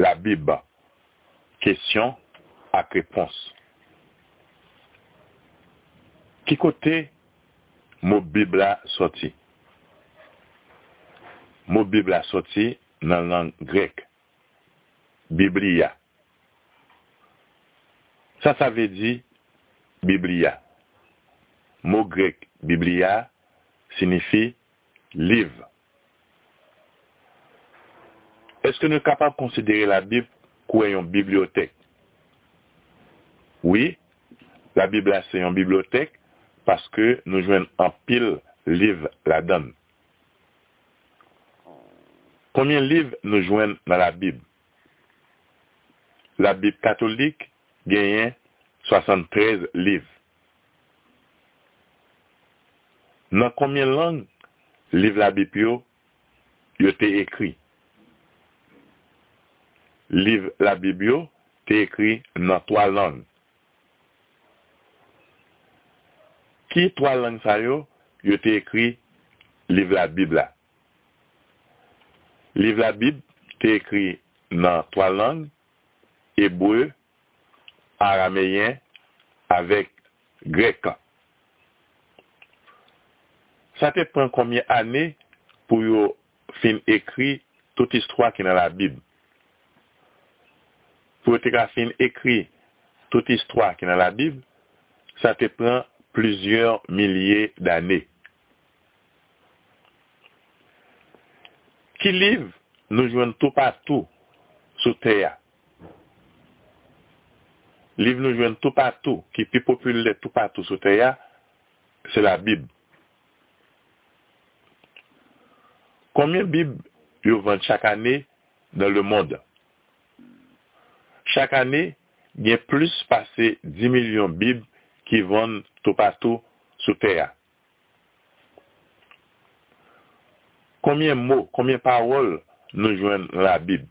la bib, kesyon ak repons. Ki kote mou bib la soti? Mou bib la soti nan lang grek, biblia. Sa sa ve di biblia. Mou grek biblia sinifi liv. Eske nou kapap konsidere la Bib kwen yon bibliotek? Oui, la Bib la se yon bibliotek paske nou jwen an pil liv la dan. Koumyen liv nou jwen nan la Bib? La Bib katolik genyen 73 liv. Nan koumyen lang liv la Bib yo yo te ekri? liv la Bibyo te ekri nan 3 lang. Ki 3 lang sa yo, yo te ekri liv la Bib la. Liv la Bib te ekri nan 3 lang, Ebreu, arameyen, avek Greka. Sa te pren komye ane pou yo fin ekri tout istwa ki nan la Bib. Pou yo te ka fin ekri tout istwa ki nan la Bib, sa te pren plizyor milye d'ane. Ki liv nou jwen tout patou sou teya? Liv nou jwen tout patou, ki pi popule tout patou sou teya, se la Bib. Koumyen Bib yo vant chak ane dan le monde? Chak ane, gen plus pase 10 milyon bib ki von tou patou sou teya. Koumyen mou, koumyen parol nou jwen la bib?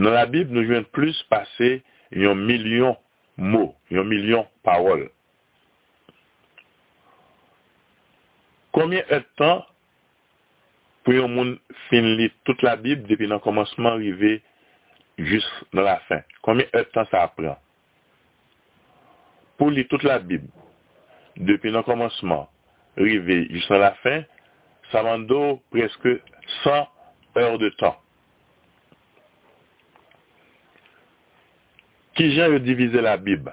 Nan la bib nou jwen plus pase yon milyon mou, yon milyon parol. Koumyen etan pou yon moun fin li tout la bib depi nan komanseman rive jis nan la fin? Koumyen etan sa apren? Pou li tout la Bib depi nan komanseman rive jis nan la fin, sa mando preske 100 eur de. Ki jan yo divize la Bib?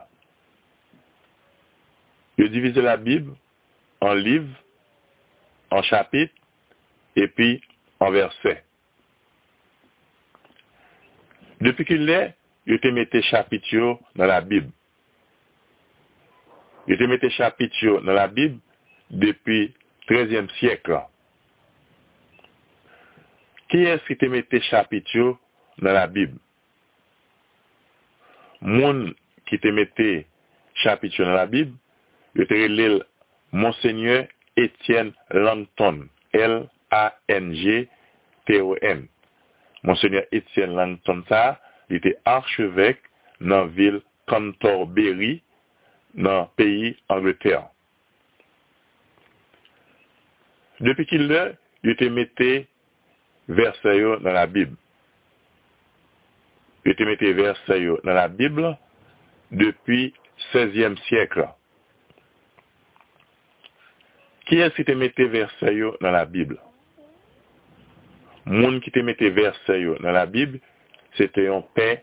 Yo divize la Bib an liv, an chapit, epi an verse. Depi ki lè, yo te mette chapit yo nan la Bib. Yo te mette chapit yo nan la Bib depi 13e siyek la. Ki es ki te mette chapit yo nan la Bib? Moun ki te mette chapit yo nan la Bib, yo te relil Monseigneur Etienne Langton, L-A-N-G-T-O-N. Monseigneur Etienne Langton sa, li te archevek nan vil Canterbury nan peyi Angleterre. Depi ki le, yo te mette versayo nan la Bib. Yo te mette versayo nan la Bible depi 16e siyekla. Ki es ki te mette versayo nan la Bible? moun ki te mette verse yo nan la Bib, se te yon pe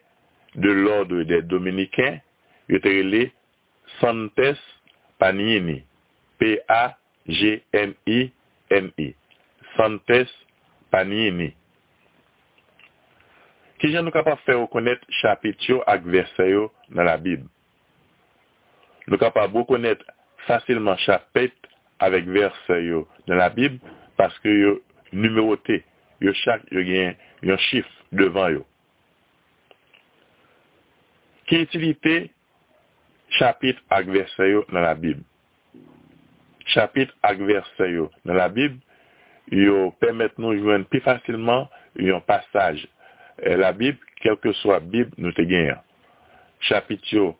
de l'ordre de Dominiken, yo te rele Santes Panini, P-A-G-N-I-N-I, Santes Panini. Ki jan nou kapap fè rekonet chapit yo ak verse yo nan la Bib? Nou kapap rekonet fasilman chapit avèk verse yo nan la Bib, paske yo numerote yo chak yo gen yon chif devan yo. Ki itilite chapit ak versayo nan la Bib? Chapit ak versayo nan la Bib yo pèmèt nou jwen pi fasilman yon pasaj la Bib, kelke swa Bib nou te genyan. Chapit yo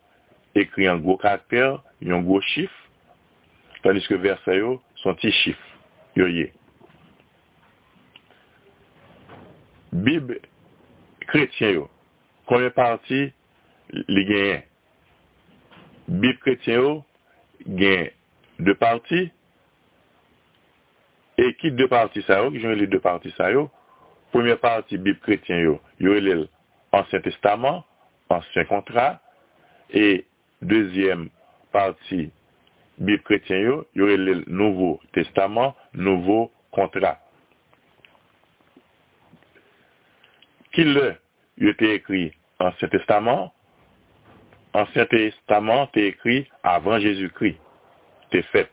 ekri an gwo karakter, yon gwo chif, tandis ke versa yo son ti chif, yo ye. Bib chrétien yo, combien parti li genyen? Bib chrétien yo, gen deux parties, et qui deux parties ça yo, qui j'en les deux parties première partie bib chrétien yo, yo l'Ancien Testament, Ancien Contrat, et deuxième partie Bible chrétien yo, y aurait le Nouveau Testament, Nouveau Qui le, était écrit Ancien Testament, Ancien Testament t'est écrit avant Jésus-Christ, t'est fait.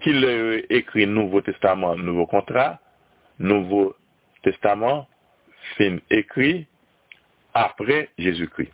Qui le écrit Nouveau Testament, Nouveau Contrat, Nouveau Testament, fin écrit après Jésus-Christ.